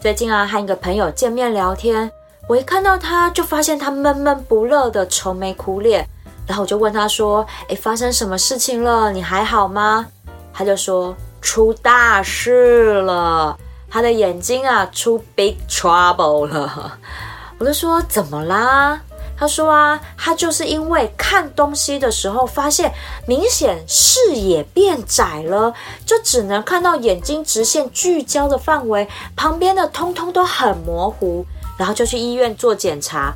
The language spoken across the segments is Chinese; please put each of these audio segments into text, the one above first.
最近啊，和一个朋友见面聊天，我一看到他就发现他闷闷不乐的愁眉苦脸，然后我就问他说：“诶，发生什么事情了？你还好吗？”他就说：“出大事了，他的眼睛啊出 big trouble 了。”我就说：“怎么啦？”他说啊，他就是因为看东西的时候发现明显视野变窄了，就只能看到眼睛直线聚焦的范围，旁边的通通都很模糊，然后就去医院做检查。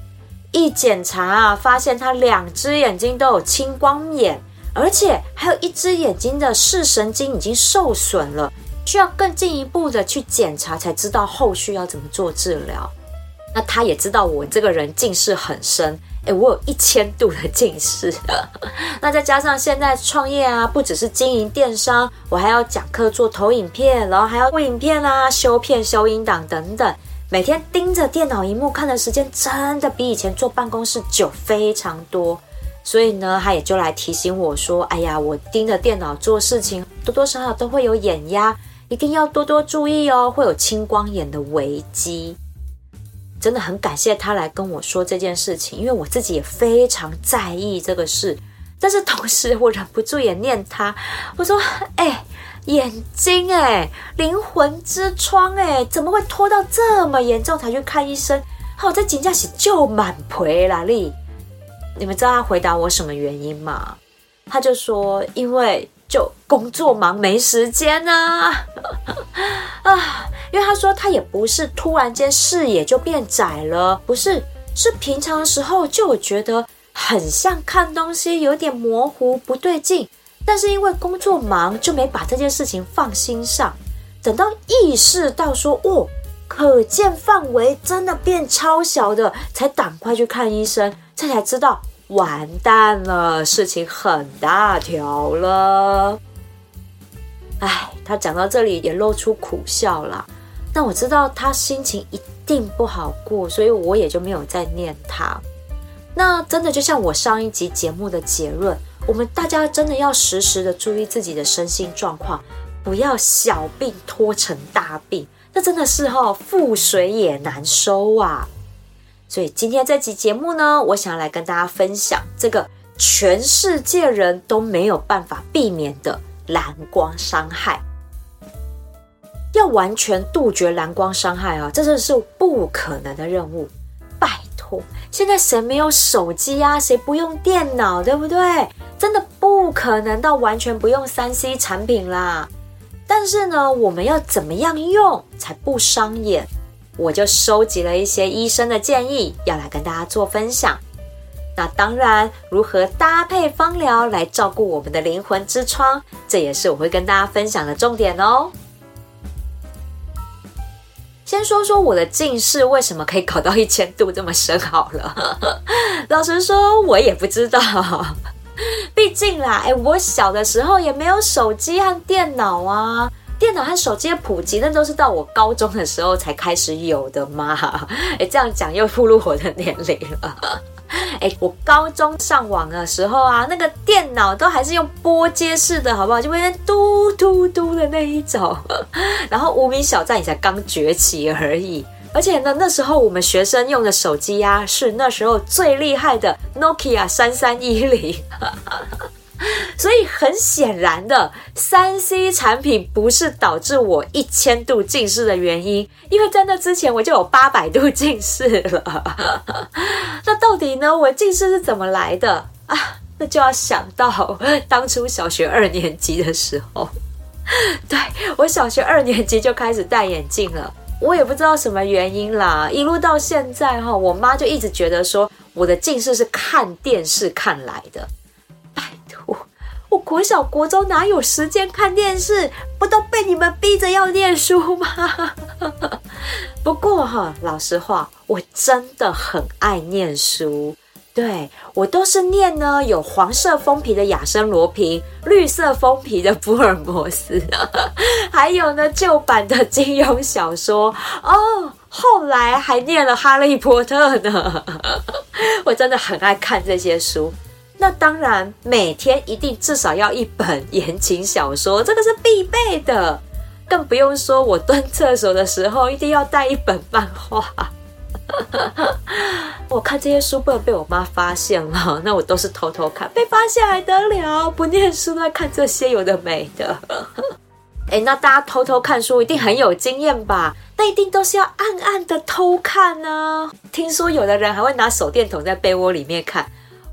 一检查啊，发现他两只眼睛都有青光眼，而且还有一只眼睛的视神经已经受损了，需要更进一步的去检查，才知道后续要怎么做治疗。那他也知道我这个人近视很深，诶，我有一千度的近视。那再加上现在创业啊，不只是经营电商，我还要讲课、做投影片，然后还要录影片啊、修片、修音档等等，每天盯着电脑荧幕看的时间真的比以前坐办公室久非常多。所以呢，他也就来提醒我说：“哎呀，我盯着电脑做事情，多多少少都会有眼压，一定要多多注意哦，会有青光眼的危机。”真的很感谢他来跟我说这件事情，因为我自己也非常在意这个事。但是同时，我忍不住也念他，我说：“哎、眼睛哎、灵魂之窗哎、怎么会拖到这么严重才去看医生？好在紧张时就满赔啦力。”你们知道他回答我什么原因吗？他就说：“因为。”就工作忙没时间啊啊！因为他说他也不是突然间视野就变窄了，不是，是平常的时候就觉得很像看东西有点模糊不对劲，但是因为工作忙就没把这件事情放心上，等到意识到说哦，可见范围真的变超小的，才赶快去看医生，这才知道。完蛋了，事情很大条了。哎，他讲到这里也露出苦笑了。但我知道他心情一定不好过，所以我也就没有再念他。那真的就像我上一集节目的结论，我们大家真的要时时的注意自己的身心状况，不要小病拖成大病。那真的是哈，覆水也难收啊。所以今天这期节目呢，我想要来跟大家分享这个全世界人都没有办法避免的蓝光伤害。要完全杜绝蓝光伤害啊，这真是不可能的任务。拜托，现在谁没有手机啊？谁不用电脑，对不对？真的不可能到完全不用三 C 产品啦。但是呢，我们要怎么样用才不伤眼？我就收集了一些医生的建议，要来跟大家做分享。那当然，如何搭配芳疗来照顾我们的灵魂之窗，这也是我会跟大家分享的重点哦。先说说我的近视为什么可以搞到一千度这么深好了。老实说，我也不知道。毕竟啦，哎，我小的时候也没有手机和电脑啊。电脑和手机的普及，那都是到我高中的时候才开始有的嘛。哎，这样讲又暴露我的年龄了。哎，我高中上网的时候啊，那个电脑都还是用波接式的，好不好？就会嘟嘟嘟的那一种。然后无名小站也才刚崛起而已。而且呢，那时候我们学生用的手机呀、是那时候最厉害的 Nokia 三三一零。所以很显然的，3C 产品不是导致我一千度近视的原因，因为在那之前我就有八百度近视了。那到底呢，我近视是怎么来的啊？那就要想到当初小学二年级的时候，对，我小学二年级就开始戴眼镜了，我也不知道什么原因啦，一路到现在哈，我妈就一直觉得说我的近视是看电视看来的。我国小国中哪有时间看电视？不都被你们逼着要念书吗？不过哈，老实话，我真的很爱念书。对，我都是念呢，有黄色封皮的亚森罗平，绿色封皮的福尔摩斯，还有呢旧版的金庸小说哦。后来还念了哈利波特呢。我真的很爱看这些书。那当然，每天一定至少要一本言情小说，这个是必备的。更不用说我蹲厕所的时候，一定要带一本漫画。我看这些书不能被我妈发现了，那我都是偷偷看，被发现还得了？不念书在看这些有的没的。哎，那大家偷偷看书一定很有经验吧？那一定都是要暗暗的偷看呢。听说有的人还会拿手电筒在被窝里面看。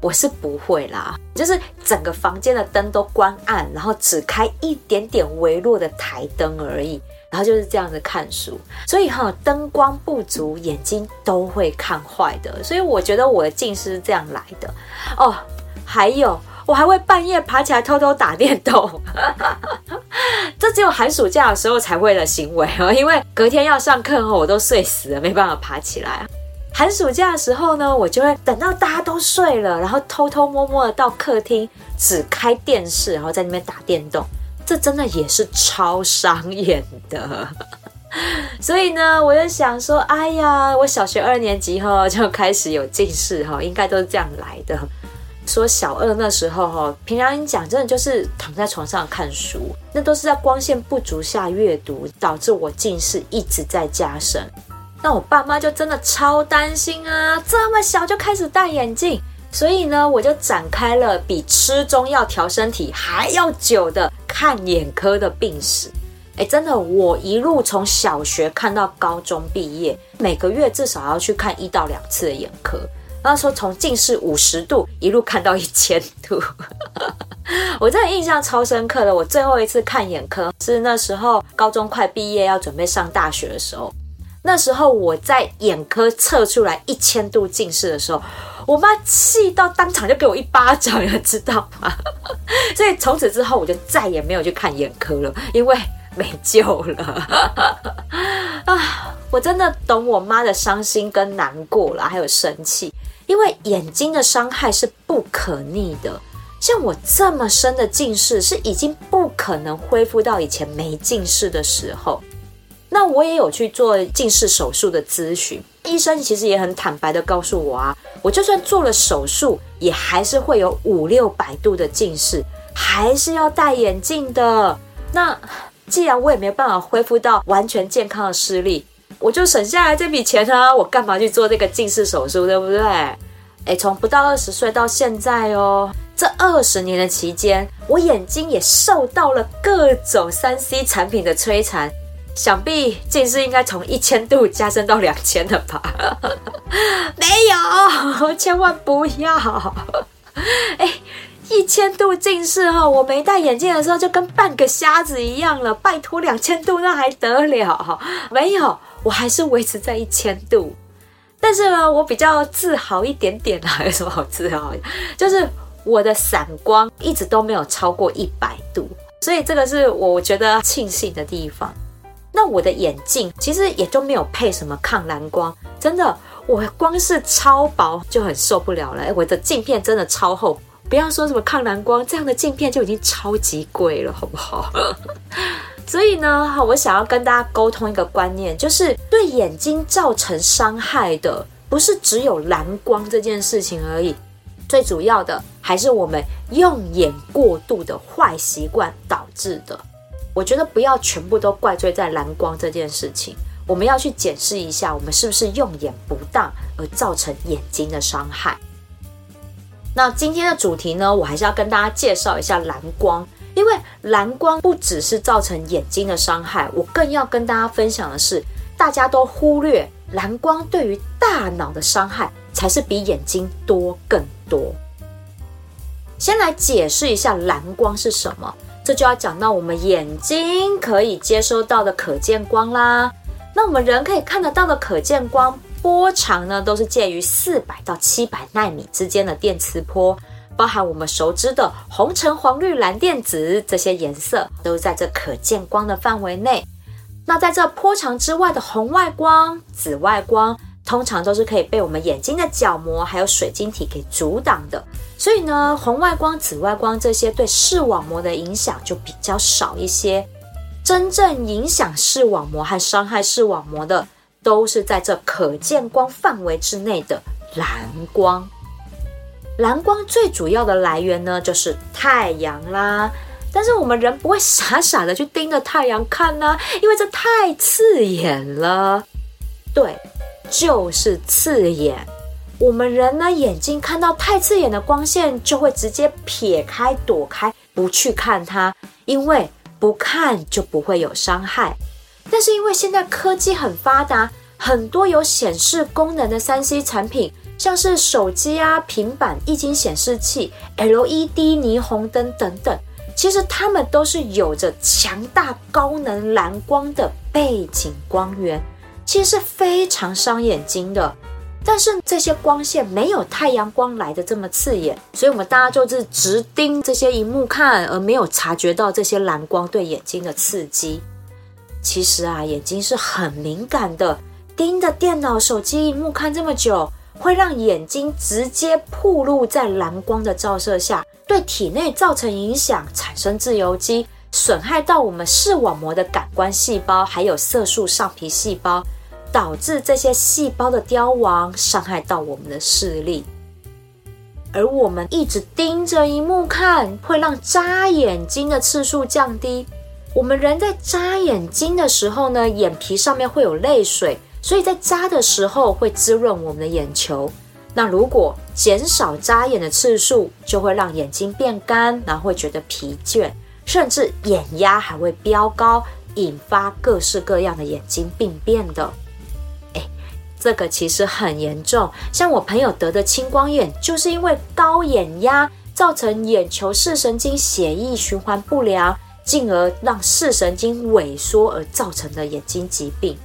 我是不会啦，就是整个房间的灯都关暗，然后只开一点点微弱的台灯而已，然后就是这样子看书。所以哈，灯光不足，眼睛都会看坏的。所以我觉得我的近视是这样来的哦。还有，我还会半夜爬起来偷偷打电动，这只有寒暑假的时候才会的行为哦。因为隔天要上课后，我都睡死了，没办法爬起来。寒暑假的时候呢，我就会等到大家都睡了，然后偷偷摸摸的到客厅，只开电视，然后在那边打电动。这真的也是超伤眼的。所以呢，我就想说，哎呀，我小学二年级后就开始有近视哈，应该都是这样来的。说小二那时候哈，平常你讲真的就是躺在床上看书，那都是在光线不足下阅读，导致我近视一直在加深。那我爸妈就真的超担心啊，这么小就开始戴眼镜，所以呢，我就展开了比吃中药调身体还要久的看眼科的病史。哎，真的，我一路从小学看到高中毕业，每个月至少要去看一到两次的眼科。那时候从近视五十度一路看到一千度，我真的印象超深刻的。我最后一次看眼科是那时候高中快毕业要准备上大学的时候。那时候我在眼科测出来一千度近视的时候，我妈气到当场就给我一巴掌，你知道吗？所以从此之后我就再也没有去看眼科了，因为没救了 啊！我真的懂我妈的伤心跟难过了，还有生气，因为眼睛的伤害是不可逆的。像我这么深的近视，是已经不可能恢复到以前没近视的时候。那我也有去做近视手术的咨询，医生其实也很坦白的告诉我啊，我就算做了手术，也还是会有五六百度的近视，还是要戴眼镜的。那既然我也没有办法恢复到完全健康的视力，我就省下来这笔钱啊，我干嘛去做这个近视手术，对不对？哎，从不到二十岁到现在哦，这二十年的期间，我眼睛也受到了各种三 C 产品的摧残。想必近视应该从一千度加深到两千了吧？没有，千万不要！哎，一千度近视哈，我没戴眼镜的时候就跟半个瞎子一样了。拜托，两千度那还得了？没有，我还是维持在一千度。但是呢，我比较自豪一点点啊，有什么好自豪？就是我的散光一直都没有超过一百度，所以这个是我觉得庆幸的地方。那我的眼镜其实也就没有配什么抗蓝光，真的，我光是超薄就很受不了了。我的镜片真的超厚，不要说什么抗蓝光，这样的镜片就已经超级贵了，好不好？所以呢，我想要跟大家沟通一个观念，就是对眼睛造成伤害的，不是只有蓝光这件事情而已，最主要的还是我们用眼过度的坏习惯导致的。我觉得不要全部都怪罪在蓝光这件事情，我们要去检视一下，我们是不是用眼不当而造成眼睛的伤害。那今天的主题呢，我还是要跟大家介绍一下蓝光，因为蓝光不只是造成眼睛的伤害，我更要跟大家分享的是，大家都忽略蓝光对于大脑的伤害才是比眼睛多更多。先来解释一下蓝光是什么。这就要讲到我们眼睛可以接收到的可见光啦。那我们人可以看得到的可见光波长呢，都是介于四百到七百奈米之间的电磁波。包含我们熟知的红橙黄绿蓝靛紫这些颜色，都在这可见光的范围内。那在这波长之外的红外光、紫外光，通常都是可以被我们眼睛的角膜还有水晶体给阻挡的。所以呢，红外光、紫外光这些对视网膜的影响就比较少一些。真正影响视网膜和伤害视网膜的，都是在这可见光范围之内的蓝光。蓝光最主要的来源呢，就是太阳啦。但是我们人不会傻傻的去盯着太阳看呢，因为这太刺眼了。对，就是刺眼。我们人呢，眼睛看到太刺眼的光线，就会直接撇开、躲开，不去看它，因为不看就不会有伤害。但是因为现在科技很发达，很多有显示功能的 3C 产品，像是手机啊、平板、液晶显示器、LED 霓虹灯等等。其实它们都是有着强大高能蓝光的背景光源，其实是非常伤眼睛的。但是这些光线没有太阳光来的这么刺眼，所以我们大家就是直盯这些荧幕看，而没有察觉到这些蓝光对眼睛的刺激。其实啊，眼睛是很敏感的，盯着电脑、手机荧幕看这么久，会让眼睛直接暴露在蓝光的照射下。对体内造成影响，产生自由基，损害到我们视网膜的感官细胞，还有色素上皮细胞，导致这些细胞的凋亡，伤害到我们的视力。而我们一直盯着荧幕看，会让眨眼睛的次数降低。我们人在眨眼睛的时候呢，眼皮上面会有泪水，所以在眨的时候会滋润我们的眼球。那如果减少眨眼的次数，就会让眼睛变干，然后会觉得疲倦，甚至眼压还会飙高，引发各式各样的眼睛病变的。这个其实很严重，像我朋友得的青光眼，就是因为高眼压造成眼球视神经血液循环不良，进而让视神经萎缩而造成的眼睛疾病。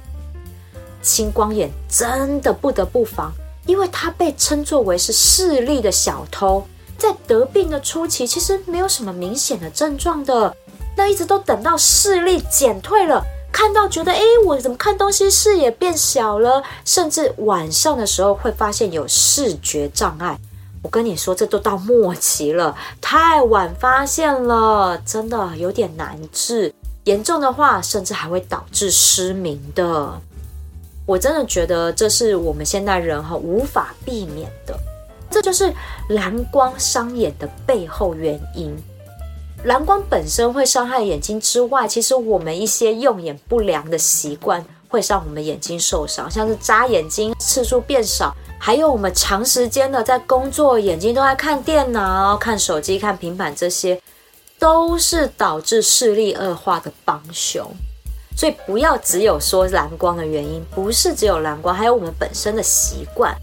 青光眼真的不得不防。因为它被称作为是视力的小偷，在得病的初期其实没有什么明显的症状的，那一直都等到视力减退了，看到觉得诶，我怎么看东西视野变小了，甚至晚上的时候会发现有视觉障碍。我跟你说，这都到末期了，太晚发现了，真的有点难治，严重的话甚至还会导致失明的。我真的觉得这是我们现代人哈无法避免的，这就是蓝光伤眼的背后原因。蓝光本身会伤害眼睛之外，其实我们一些用眼不良的习惯会让我们眼睛受伤，像是眨眼睛次数变少，还有我们长时间的在工作，眼睛都在看电脑、看手机、看平板，这些都是导致视力恶化的帮凶。所以不要只有说蓝光的原因，不是只有蓝光，还有我们本身的习惯。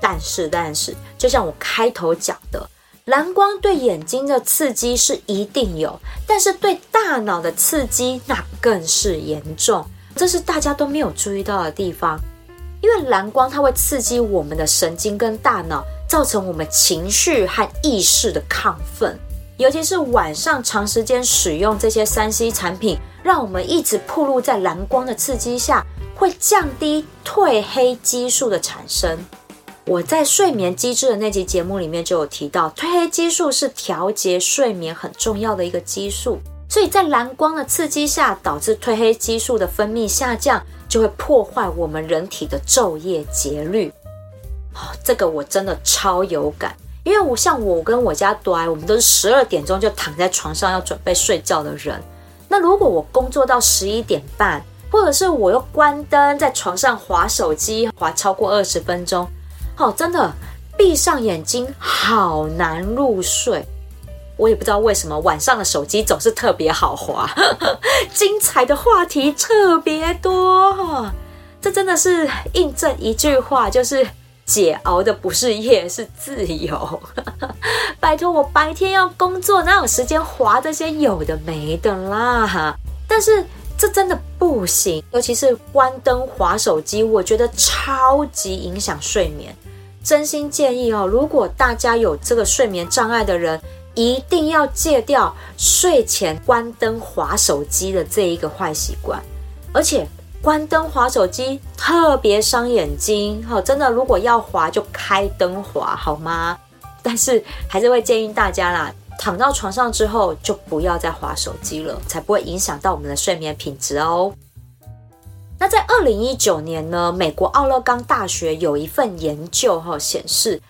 但是，但是，就像我开头讲的，蓝光对眼睛的刺激是一定有，但是对大脑的刺激那更是严重，这是大家都没有注意到的地方。因为蓝光它会刺激我们的神经跟大脑，造成我们情绪和意识的亢奋。尤其是晚上长时间使用这些三 C 产品，让我们一直暴露在蓝光的刺激下，会降低褪黑激素的产生。我在睡眠机制的那集节目里面就有提到，褪黑激素是调节睡眠很重要的一个激素，所以在蓝光的刺激下，导致褪黑激素的分泌下降，就会破坏我们人体的昼夜节律。哦，这个我真的超有感。因为我像我跟我家朵，我们都是十二点钟就躺在床上要准备睡觉的人。那如果我工作到十一点半，或者是我又关灯在床上滑手机，滑超过二十分钟，哦，真的闭上眼睛好难入睡。我也不知道为什么晚上的手机总是特别好滑，精彩的话题特别多。这真的是印证一句话，就是。姐熬的不是夜，是自由。拜托，我白天要工作，哪有时间滑这些有的没的啦？但是这真的不行，尤其是关灯滑手机，我觉得超级影响睡眠。真心建议哦，如果大家有这个睡眠障碍的人，一定要戒掉睡前关灯滑手机的这一个坏习惯，而且关灯滑手机特别伤眼睛。好，真的，如果要滑就开灯滑好吗？但是还是会建议大家啦。躺到床上之后，就不要再滑手机了，才不会影响到我们的睡眠品质哦。那在二零一九年呢，美国奥勒冈大学有一份研究哈，显示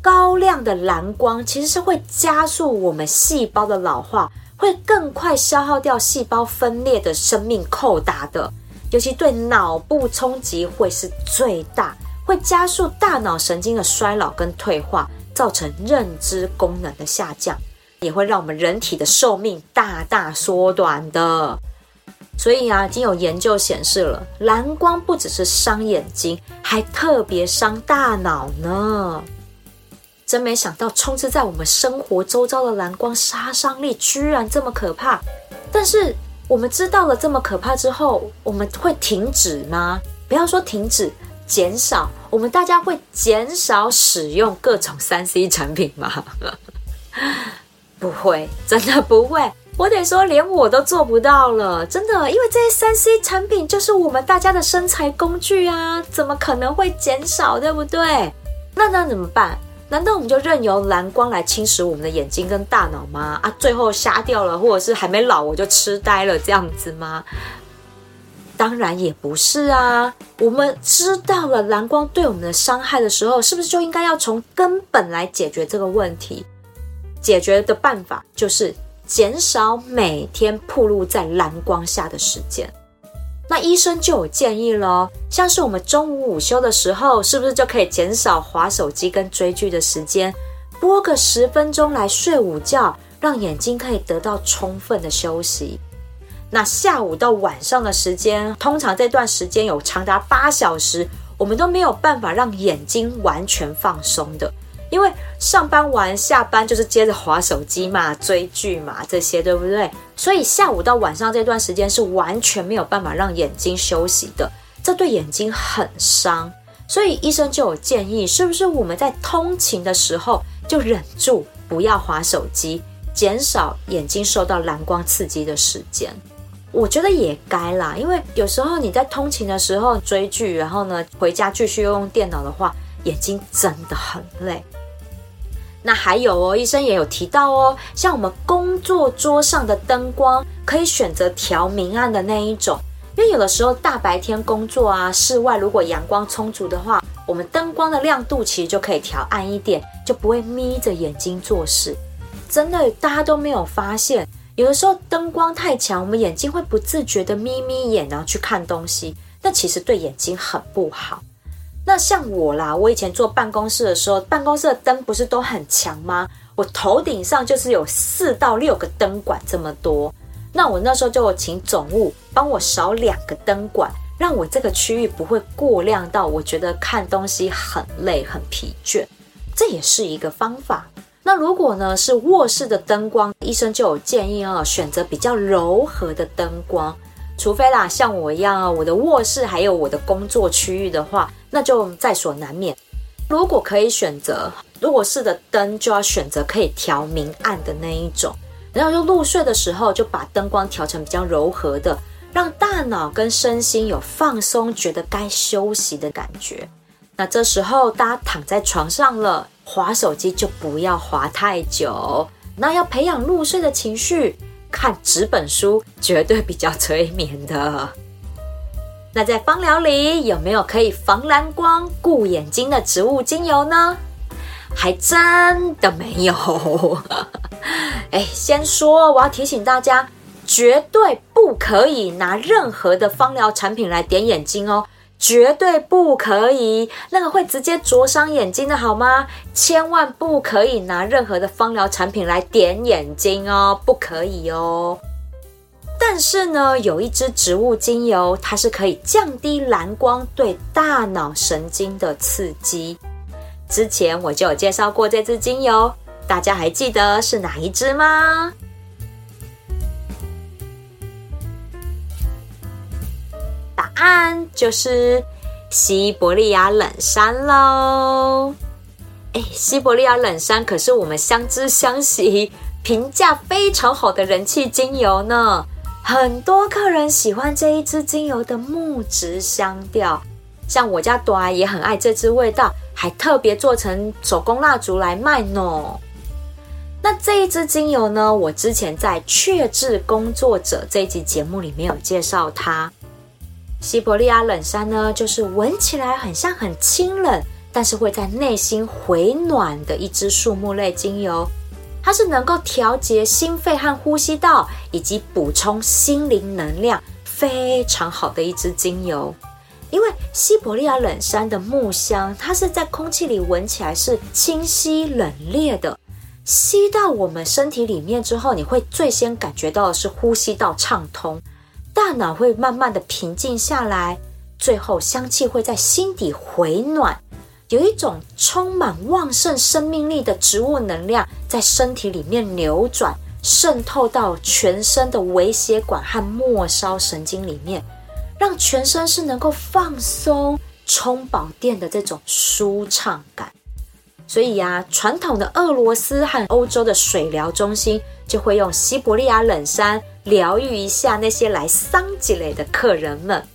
高亮的蓝光其实是会加速我们细胞的老化，会更快消耗掉细胞分裂的生命扣打的，尤其对脑部冲击会是最大，会加速大脑神经的衰老跟退化，造成认知功能的下降。也会让我们人体的寿命大大缩短的，所以啊，已经有研究显示了，蓝光不只是伤眼睛，还特别伤大脑呢。真没想到，充斥在我们生活周遭的蓝光杀伤力居然这么可怕。但是我们知道了这么可怕之后，我们会停止吗？不要说停止，减少。我们大家会减少使用各种三 C 产品吗？不会，真的不会。我得说，连我都做不到了，真的。因为这些三 C 产品就是我们大家的生财工具啊，怎么可能会减少，对不对？那那怎么办？难道我们就任由蓝光来侵蚀我们的眼睛跟大脑吗？啊，最后瞎掉了，或者是还没老我就痴呆了，这样子吗？当然也不是啊。我们知道了蓝光对我们的伤害的时候，是不是就应该要从根本来解决这个问题？解决的办法就是减少每天暴露在蓝光下的时间。那医生就有建议了，像是我们中午午休的时候，是不是就可以减少划手机跟追剧的时间，拨个十分钟来睡午觉，让眼睛可以得到充分的休息。那下午到晚上的时间，通常这段时间有长达八小时，我们都没有办法让眼睛完全放松的。因为上班完下班就是接着滑手机嘛、追剧嘛这些，对不对？所以下午到晚上这段时间是完全没有办法让眼睛休息的，这对眼睛很伤。所以医生就有建议，是不是我们在通勤的时候就忍住不要滑手机，减少眼睛受到蓝光刺激的时间？我觉得也该啦，因为有时候你在通勤的时候追剧，然后呢回家继续用电脑的话，眼睛真的很累。那还有哦，医生也有提到哦，像我们工作桌上的灯光，可以选择调明暗的那一种，因为有的时候大白天工作啊，室外如果阳光充足的话，我们灯光的亮度其实就可以调暗一点，就不会眯着眼睛做事。真的，大家都没有发现，有的时候灯光太强，我们眼睛会不自觉的眯眯眼，然后去看东西，那其实对眼睛很不好。那像我啦，我以前坐办公室的时候，办公室的灯不是都很强吗？我头顶上就是有四到六个灯管这么多。那我那时候就请总务帮我少两个灯管，让我这个区域不会过亮到我觉得看东西很累很疲倦。这也是一个方法。那如果呢是卧室的灯光，医生就有建议哦，选择比较柔和的灯光。除非啦，像我一样啊，我的卧室还有我的工作区域的话，那就在所难免。如果可以选择如果是的灯，就要选择可以调明暗的那一种。然后就入睡的时候，就把灯光调成比较柔和的，让大脑跟身心有放松，觉得该休息的感觉。那这时候大家躺在床上了，滑手机就不要滑太久。那要培养入睡的情绪。看纸本书绝对比较催眠的。那在芳疗里有没有可以防蓝光、顾眼睛的植物精油呢？还真的没有。哎，先说我要提醒大家，绝对不可以拿任何的芳疗产品来点眼睛哦。绝对不可以，那个会直接灼伤眼睛的好吗？千万不可以拿任何的芳疗产品来点眼睛哦，不可以哦。但是呢，有一支植物精油，它是可以降低蓝光对大脑神经的刺激。之前我就有介绍过这支精油，大家还记得是哪一支吗？安就是西伯利亚冷杉喽。哎，西伯利亚冷杉可是我们相知相惜、评价非常好的人气精油呢。很多客人喜欢这一支精油的木质香调，像我家朵儿也很爱这支味道，还特别做成手工蜡烛来卖呢。那这一支精油呢，我之前在《确治工作者》这一集节目里面有介绍它。西伯利亚冷杉呢，就是闻起来很像很清冷，但是会在内心回暖的一支树木类精油。它是能够调节心肺和呼吸道，以及补充心灵能量，非常好的一支精油。因为西伯利亚冷杉的木香，它是在空气里闻起来是清晰冷冽的，吸到我们身体里面之后，你会最先感觉到的是呼吸道畅通，大脑会慢慢的平静下来，最后香气会在心底回暖。有一种充满旺盛生命力的植物能量在身体里面流转，渗透到全身的微血管和末梢神经里面，让全身是能够放松、充饱电的这种舒畅感。所以呀、传统的俄罗斯和欧洲的水疗中心就会用西伯利亚冷杉疗愈一下那些来桑吉雷的客人们。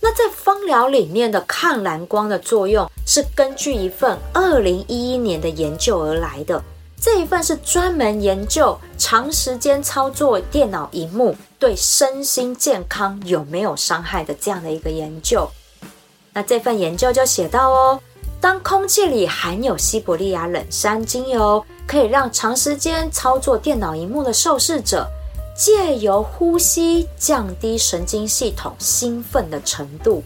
那在芳疗里面的抗蓝光的作用，是根据一份二零一一年的研究而来的。这一份是专门研究长时间操作电脑荧幕对身心健康有没有伤害的这样的一个研究。那这份研究就写到哦，当空气里含有西伯利亚冷杉精油，可以让长时间操作电脑荧幕的受试者。借由呼吸降低神经系统兴奋的程度，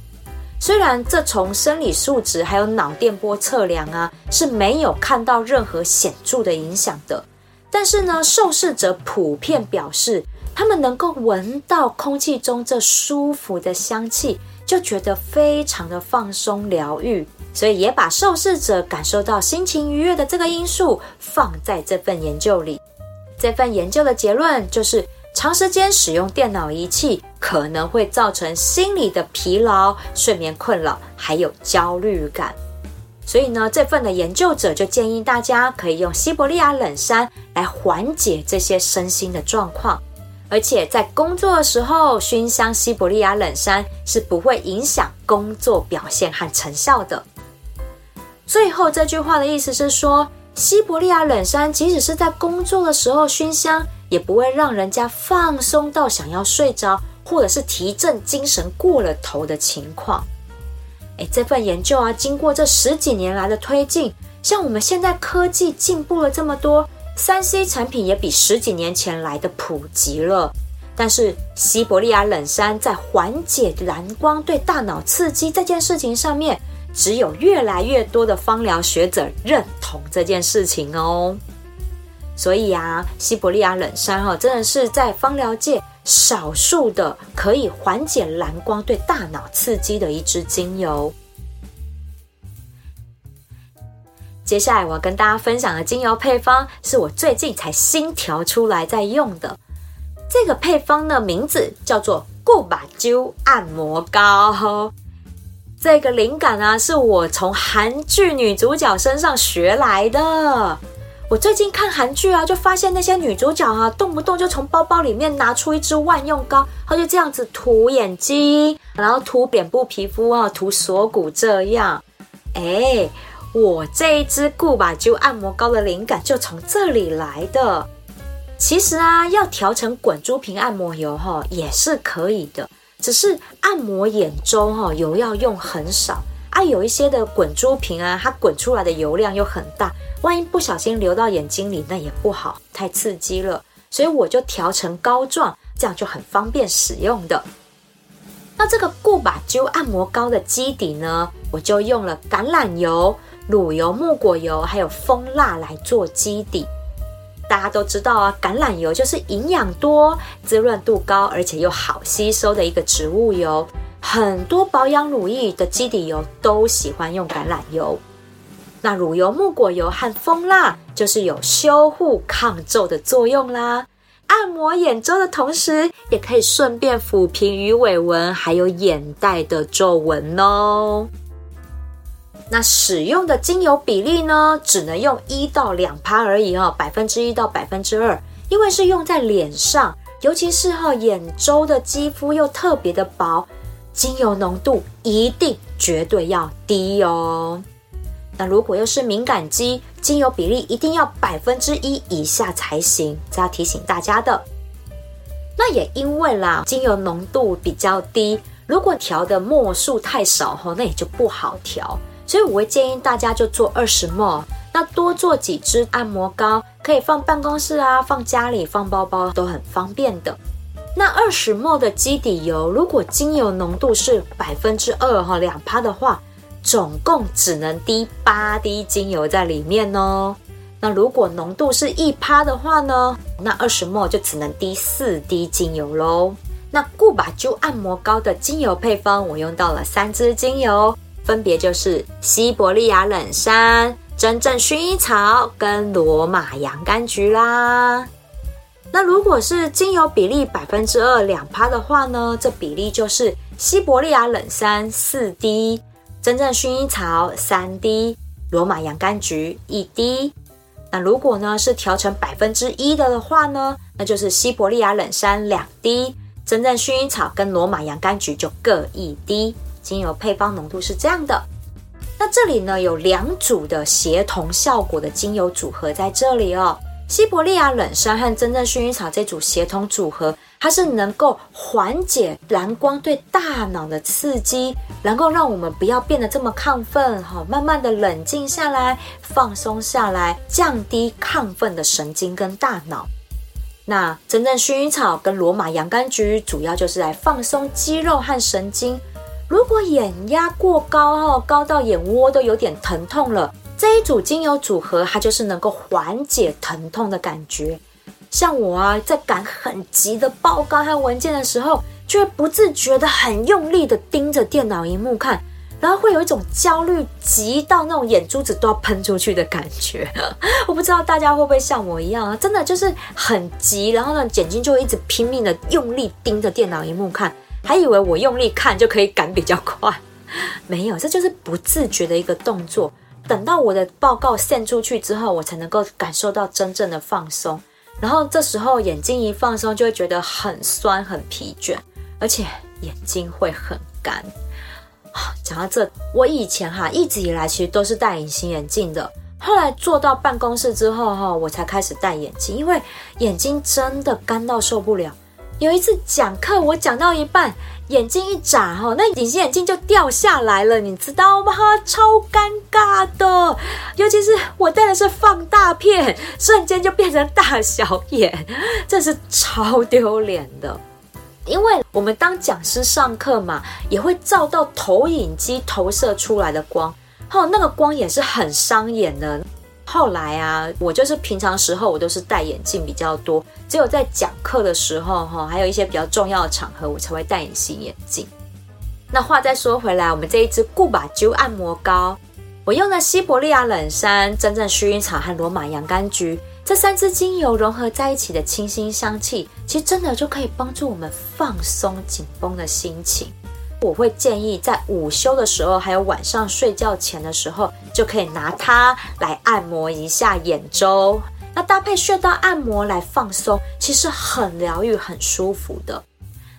虽然这从生理数值还有脑电波测量啊是没有看到任何显著的影响的，但是呢，受试者普遍表示，他们能够闻到空气中这舒服的香气，就觉得非常的放松疗愈，所以也把受试者感受到心情愉悦的这个因素放在这份研究里。这份研究的结论就是。长时间使用电脑仪器可能会造成心理的疲劳、睡眠困扰，还有焦虑感。所以呢，这份的研究者就建议大家可以用西伯利亚冷杉来缓解这些身心的状况，而且在工作的时候熏香西伯利亚冷杉是不会影响工作表现和成效的。最后这句话的意思是说，西伯利亚冷杉即使是在工作的时候熏香。也不会让人家放松到想要睡着，或者是提振精神过了头的情况。诶，这份研究啊，经过这十几年来的推进，像我们现在科技进步了这么多三 C 产品也比十几年前来的普及了。但是西伯利亚冷杉在缓解蓝光对大脑刺激这件事情上面，只有越来越多的芳疗学者认同这件事情哦。所以啊，西伯利亚冷杉哈，真的是在芳疗界少数的可以缓解蓝光对大脑刺激的一支精油。接下来我要跟大家分享的精油配方，是我最近才新调出来在用的。这个配方的名字叫做固把灸按摩膏。这个灵感啊，是我从韩剧女主角身上学来的。我最近看韩剧啊，就发现那些女主角啊，动不动就从包包里面拿出一支万用膏，她就这样子涂眼睛，然后涂脸部皮肤啊，涂锁骨这样。哎，我这一支固把灸按摩膏的灵感就从这里来的。其实啊，要调成滚珠瓶按摩油哈，也是可以的，只是按摩眼周哈，油要用很少啊。有一些的滚珠瓶啊，它滚出来的油量又很大。万一不小心流到眼睛里，那也不好，太刺激了。所以我就调成膏状，这样就很方便使用的。那这个固把灸按摩膏的基底呢，我就用了橄榄油、乳油、木果油还有蜂蜡来做基底。大家都知道啊，橄榄油就是营养多、滋润度高，而且又好吸收的一个植物油。很多保养乳液的基底油都喜欢用橄榄油。那乳油、木果油和蜂蜡就是有修护抗皱的作用啦。按摩眼周的同时，也可以顺便抚平鱼尾纹还有眼袋的皱纹哦。那使用的精油比例呢，只能用一到两趴而已哦，百分之一到百分之二，因为是用在脸上，尤其是哈眼周的肌肤又特别的薄，精油浓度一定绝对要低哦。那如果又是敏感肌，精油比例一定要百分之一以下才行，这要提醒大家的。那也因为啦，精油浓度比较低，如果调的末数太少哈，那也就不好调。所以我会建议大家就做二十 ml，那多做几支按摩膏，可以放办公室啊，放家里，放包包都很方便的。那二十 m 的基底油，如果精油浓度是百分之二哈，两趴的话，总共只能滴八滴精油在里面哦。那如果浓度是一趴的话呢，那二十 m 就只能滴四滴精油喽。那顾把灸按摩膏的精油配方，我用到了三支精油。分别就是西伯利亚冷杉、真正薰衣草跟罗马洋甘菊啦。那如果是精油比例百分之二两趴的话呢，这比例就是西伯利亚冷杉四滴，真正薰衣草三滴，罗马洋甘菊一滴。那如果呢是调成百分之一的的话呢，那就是西伯利亚冷杉两滴，真正薰衣草跟罗马洋甘菊就各一滴。精油配方浓度是这样的，那这里呢有两组的协同效果的精油组合在这里哦。西伯利亚冷杉和真正薰衣草这组协同组合，它是能够缓解蓝光对大脑的刺激，能够让我们不要变得这么亢奋，哈，慢慢的冷静下来，放松下来，降低亢奋的神经跟大脑。那真正薰衣草跟罗马洋甘菊主要就是来放松肌肉和神经。如果眼压过高哦，高到眼窝都有点疼痛了，这一组精油组合它就是能够缓解疼痛的感觉。像我啊，在赶很急的报告和文件的时候，就会不自觉的很用力的盯着电脑荧幕看，然后会有一种焦虑，急到那种眼珠子都要喷出去的感觉。我不知道大家会不会像我一样啊，真的就是很急，然后呢，眼睛就会一直拼命的用力盯着电脑荧幕看。还以为我用力看就可以赶比较快，没有，这就是不自觉的一个动作。等到我的报告献出去之后，我才能够感受到真正的放松。然后这时候眼睛一放松，就会觉得很酸、很疲倦，而且眼睛会很干。讲到这，我以前哈一直以来其实都是戴隐形眼镜的，后来坐到办公室之后哈，我才开始戴眼镜，因为眼睛真的干到受不了。有一次讲课，我讲到一半，眼睛一眨，哈，那隐形眼镜就掉下来了，你知道吗？超尴尬的，尤其是我戴的是放大片，瞬间就变成大小眼，这是超丢脸的。因为我们当讲师上课嘛，也会照到投影机投射出来的光，哈，那个光也是很伤眼的。后来啊，我就是平常时候我都是戴眼镜比较多，只有在讲课的时候哈，还有一些比较重要的场合，我才会戴隐形眼镜。那话再说回来，我们这一支顾把灸按摩膏，我用了西伯利亚冷杉、真正薰衣草和罗马洋甘菊这三支精油融合在一起的清新香气，其实真的就可以帮助我们放松紧绷的心情。我会建议在午休的时候，还有晚上睡觉前的时候，就可以拿它来按摩一下眼周。那搭配穴道按摩来放松，其实很疗愈、很舒服的。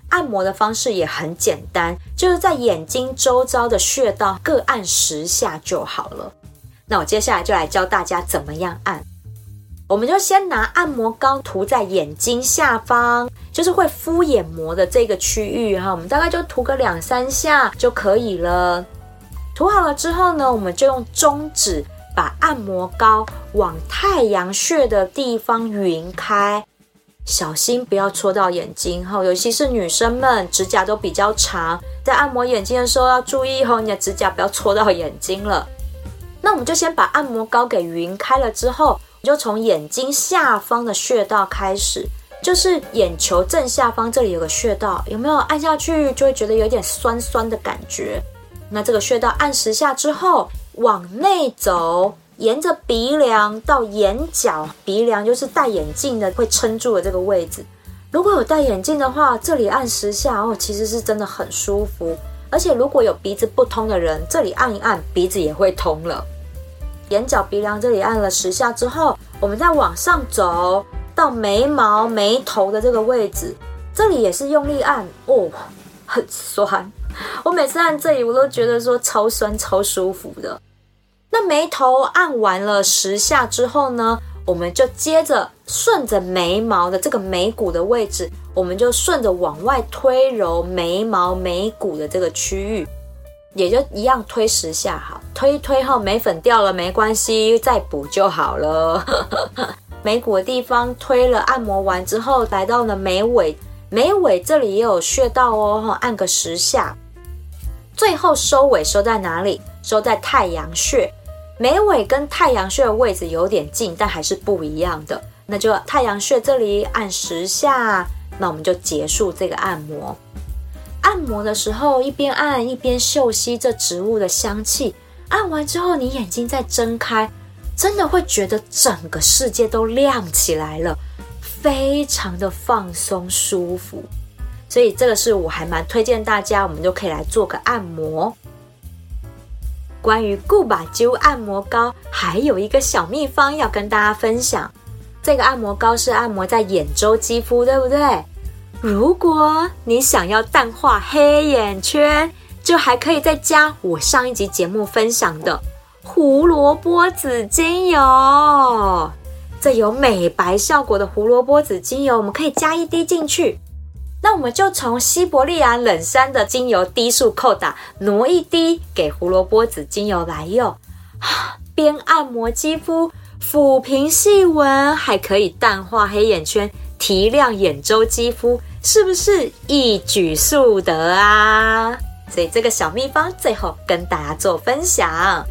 按摩的方式也很简单，就是在眼睛周遭的穴道各按十下就好了。那我接下来就来教大家怎么样按。我们就先拿按摩膏涂在眼睛下方，就是会敷眼膜的这个区域哈，我们大概就涂个两三下就可以了。涂好了之后呢，我们就用中指把按摩膏往太阳穴的地方匀开，小心不要戳到眼睛哈，尤其是女生们指甲都比较长，在按摩眼睛的时候要注意哈，你的指甲不要戳到眼睛了。那我们就先把按摩膏给匀开了之后。你就从眼睛下方的穴道开始，就是眼球正下方这里有个穴道，有没有按下去就会觉得有点酸酸的感觉？那这个穴道按十下之后，往内走，沿着鼻梁到眼角，鼻梁就是戴眼镜的会撑住的这个位置。如果有戴眼镜的话，这里按十下哦，其实是真的很舒服。而且如果有鼻子不通的人，这里按一按，鼻子也会通了。眼角鼻梁这里按了十下之后，我们再往上走到眉毛眉头的这个位置，这里也是用力按哦，很酸。我每次按这里，我都觉得说超酸超舒服的。那眉头按完了十下之后呢，我们就接着顺着眉毛的这个眉骨的位置，我们就顺着往外推揉眉毛眉骨的这个区域，也就一样推十下，好，推推后眉粉掉了没关系，再补就好了。眉骨的地方推了按摩完之后，来到了眉尾，眉尾这里也有穴道哦，按个十下。最后收尾收在哪里？收在太阳穴。眉尾跟太阳穴的位置有点近，但还是不一样的。那就太阳穴这里按十下，那我们就结束这个按摩。按摩的时候一边按一边嗅吸这植物的香气。按完之后，你眼睛再睁开，真的会觉得整个世界都亮起来了，非常的放松舒服。所以这个是我还蛮推荐大家，我们就可以来做个按摩。关于固把灸按摩膏，还有一个小秘方要跟大家分享。这个按摩膏是按摩在眼周肌肤，对不对？如果你想要淡化黑眼圈，就还可以再加我上一集节目分享的胡萝卜籽精油。这有美白效果的胡萝卜籽精油，我们可以加一滴进去。那我们就从西伯利亚冷杉的精油滴数扣打挪一滴给胡萝卜籽精油来用，边按摩肌肤，抚平细纹，还可以淡化黑眼圈，提亮眼周肌肤，是不是一举数得啊？所以这个小秘方最后跟大家做分享。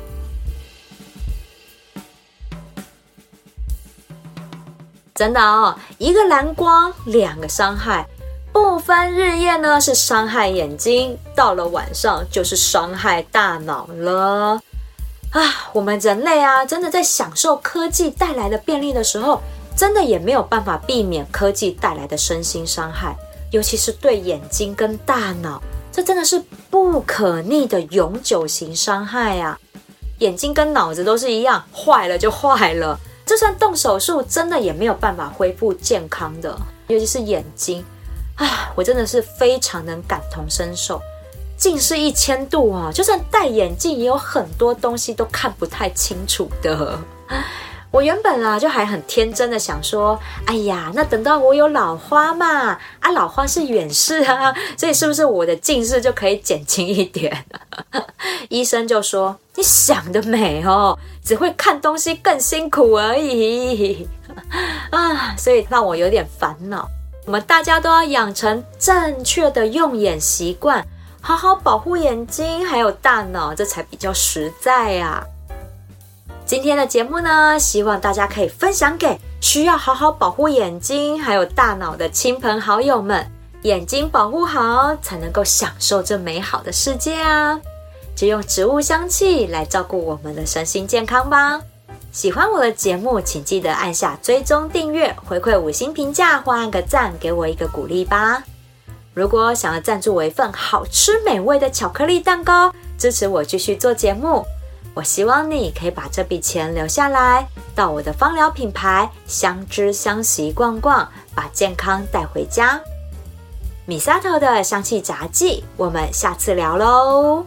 真的哦，一个蓝光，两个伤害。不分日夜呢，是伤害眼睛；到了晚上，就是伤害大脑了。啊，我们人类啊，真的在享受科技带来的便利的时候，真的也没有办法避免科技带来的身心伤害，尤其是对眼睛跟大脑，这真的是不可逆的永久型伤害啊！眼睛跟脑子都是一样，坏了就坏了，就算动手术，真的也没有办法恢复健康的，尤其是眼睛。啊，我真的是非常能感同身受，近视一千度啊，就算戴眼镜，也有很多东西都看不太清楚的。我原本啊，就还很天真的想说，哎呀，那等到我有老花嘛，啊，老花是远视啊，所以是不是我的近视就可以减轻一点？医生就说，你想得美哦，只会看东西更辛苦而已 啊，所以让我有点烦恼。我们大家都要养成正确的用眼习惯，好好保护眼睛还有大脑，这才比较实在啊！今天的节目呢，希望大家可以分享给需要好好保护眼睛还有大脑的亲朋好友们。眼睛保护好，才能够享受这美好的世界啊！就用植物香气来照顾我们的身心健康吧。喜欢我的节目，请记得按下追踪订阅，回馈五星评价或按个赞，给我一个鼓励吧。如果想要赞助我一份好吃美味的巧克力蛋糕，支持我继续做节目，我希望你可以把这笔钱留下来，到我的芳疗品牌相知相惜逛逛，把健康带回家。米萨头的香气杂记，我们下次聊喽。